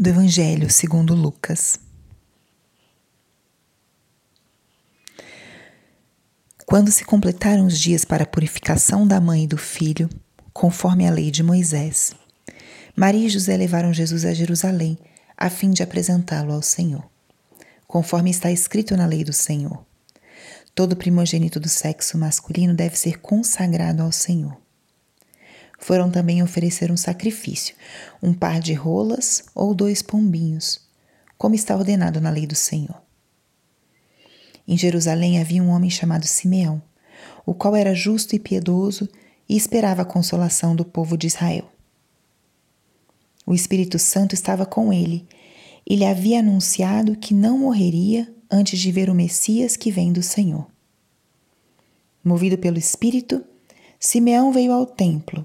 do Evangelho segundo Lucas. Quando se completaram os dias para a purificação da mãe e do filho, conforme a lei de Moisés, Maria e José levaram Jesus a Jerusalém, a fim de apresentá-lo ao Senhor, conforme está escrito na lei do Senhor. Todo primogênito do sexo masculino deve ser consagrado ao Senhor foram também oferecer um sacrifício, um par de rolas ou dois pombinhos, como está ordenado na lei do Senhor. Em Jerusalém havia um homem chamado Simeão, o qual era justo e piedoso e esperava a consolação do povo de Israel. O Espírito Santo estava com ele e lhe havia anunciado que não morreria antes de ver o Messias que vem do Senhor. Movido pelo Espírito, Simeão veio ao templo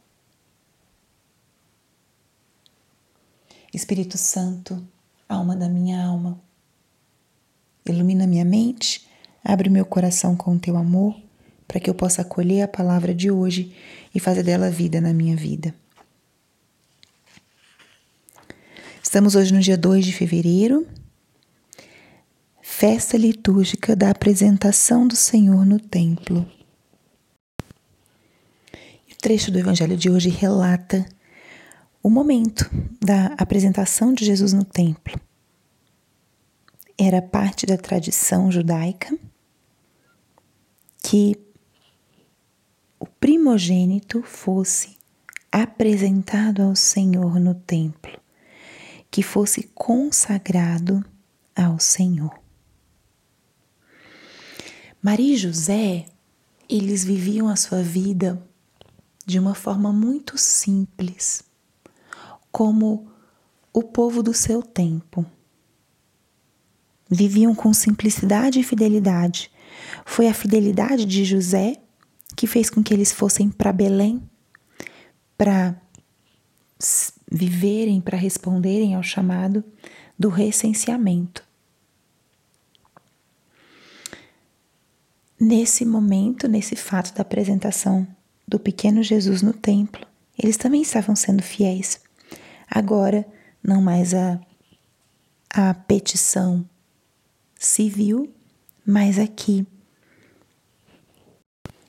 Espírito Santo, alma da minha alma, ilumina minha mente, abre meu coração com o teu amor, para que eu possa acolher a palavra de hoje e fazer dela vida na minha vida. Estamos hoje no dia 2 de fevereiro, festa litúrgica da apresentação do Senhor no templo. O trecho do evangelho de hoje relata o momento da apresentação de Jesus no templo. Era parte da tradição judaica que o primogênito fosse apresentado ao Senhor no templo, que fosse consagrado ao Senhor. Maria e José, eles viviam a sua vida de uma forma muito simples como o povo do seu tempo. Viviam com simplicidade e fidelidade. Foi a fidelidade de José que fez com que eles fossem para Belém para viverem, para responderem ao chamado do recenseamento. Nesse momento, nesse fato da apresentação do pequeno Jesus no templo, eles também estavam sendo fiéis. Agora, não mais a, a petição civil, mas aqui,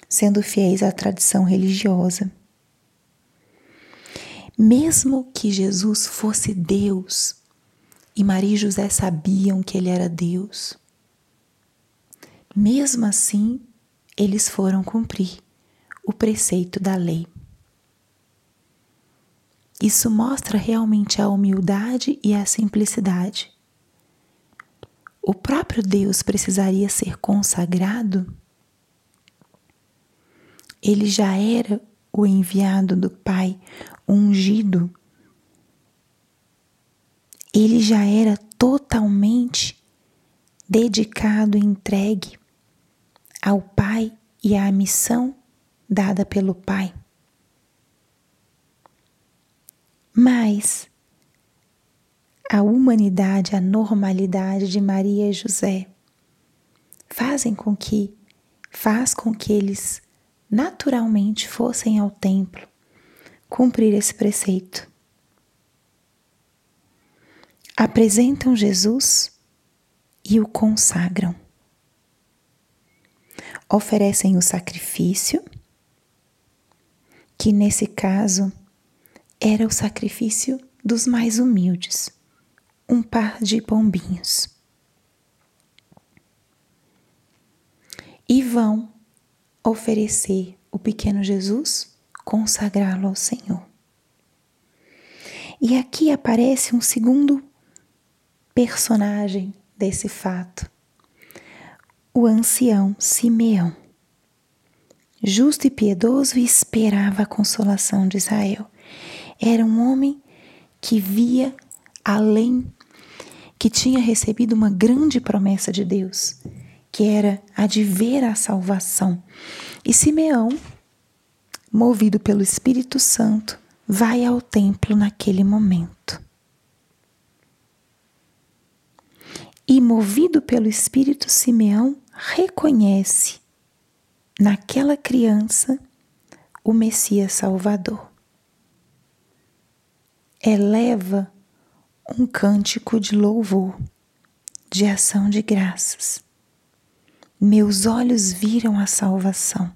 sendo fiéis à tradição religiosa. Mesmo que Jesus fosse Deus e Maria e José sabiam que ele era Deus, mesmo assim, eles foram cumprir o preceito da lei. Isso mostra realmente a humildade e a simplicidade. O próprio Deus precisaria ser consagrado? Ele já era o enviado do Pai, ungido. Ele já era totalmente dedicado e entregue ao Pai e à missão dada pelo Pai. Mas a humanidade, a normalidade de Maria e José fazem com que faz com que eles naturalmente fossem ao templo cumprir esse preceito. Apresentam Jesus e o consagram. Oferecem o sacrifício, que nesse caso era o sacrifício dos mais humildes, um par de pombinhos. E vão oferecer o pequeno Jesus, consagrá-lo ao Senhor. E aqui aparece um segundo personagem desse fato, o ancião Simeão. Justo e piedoso, esperava a consolação de Israel era um homem que via além, que tinha recebido uma grande promessa de Deus, que era a de ver a salvação. E Simeão, movido pelo Espírito Santo, vai ao templo naquele momento. E movido pelo Espírito, Simeão reconhece naquela criança o Messias Salvador. Eleva um cântico de louvor, de ação de graças. Meus olhos viram a salvação,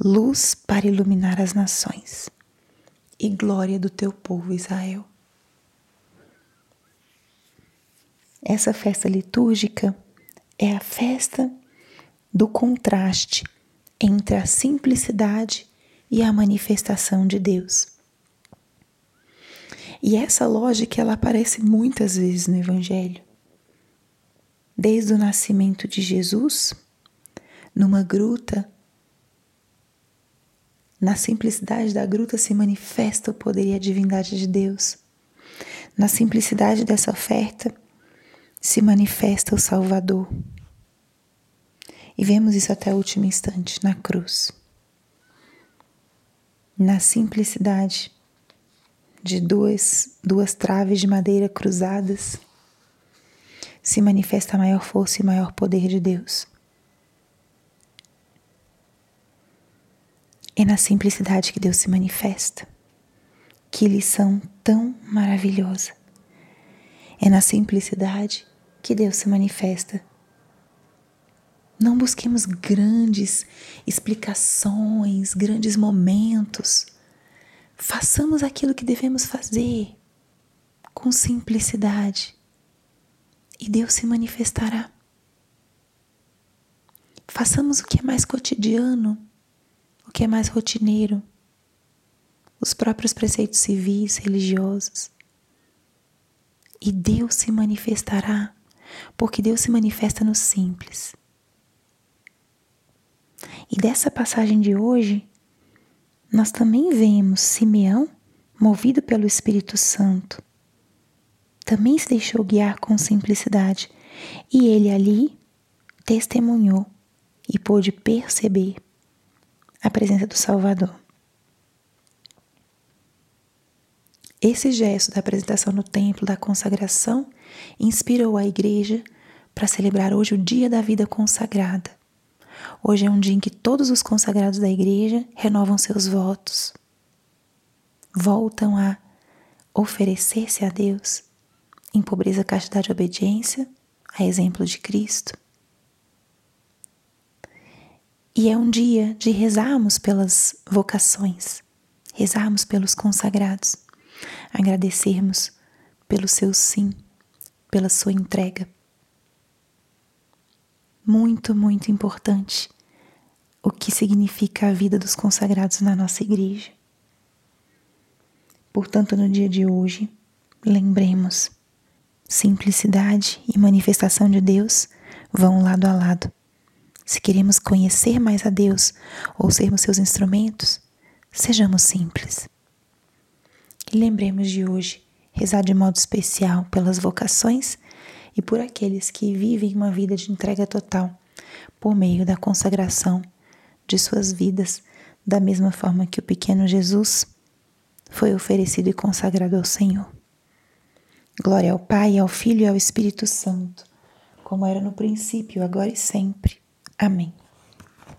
luz para iluminar as nações e glória do teu povo Israel. Essa festa litúrgica é a festa do contraste entre a simplicidade e a manifestação de Deus. E essa lógica ela aparece muitas vezes no evangelho. Desde o nascimento de Jesus, numa gruta, na simplicidade da gruta se manifesta o poder e a divindade de Deus. Na simplicidade dessa oferta se manifesta o Salvador. E vemos isso até o último instante na cruz. Na simplicidade de duas, duas traves de madeira cruzadas, se manifesta a maior força e maior poder de Deus. É na simplicidade que Deus se manifesta. Que lição tão maravilhosa! É na simplicidade que Deus se manifesta. Não busquemos grandes explicações, grandes momentos Façamos aquilo que devemos fazer com simplicidade e Deus se manifestará. Façamos o que é mais cotidiano, o que é mais rotineiro, os próprios preceitos civis, religiosos. E Deus se manifestará, porque Deus se manifesta no simples. E dessa passagem de hoje, nós também vemos Simeão, movido pelo Espírito Santo, também se deixou guiar com simplicidade e ele ali testemunhou e pôde perceber a presença do Salvador. Esse gesto da apresentação no templo, da consagração, inspirou a igreja para celebrar hoje o dia da vida consagrada, Hoje é um dia em que todos os consagrados da igreja renovam seus votos, voltam a oferecer-se a Deus em pobreza, castidade e obediência, a exemplo de Cristo. E é um dia de rezarmos pelas vocações, rezarmos pelos consagrados, agradecermos pelo seu sim, pela sua entrega muito, muito importante o que significa a vida dos consagrados na nossa igreja. Portanto, no dia de hoje, lembremos: simplicidade e manifestação de Deus vão lado a lado. Se queremos conhecer mais a Deus ou sermos seus instrumentos, sejamos simples. E lembremos de hoje rezar de modo especial pelas vocações e por aqueles que vivem uma vida de entrega total por meio da consagração de suas vidas, da mesma forma que o pequeno Jesus foi oferecido e consagrado ao Senhor. Glória ao Pai, ao Filho e ao Espírito Santo, como era no princípio, agora e sempre. Amém.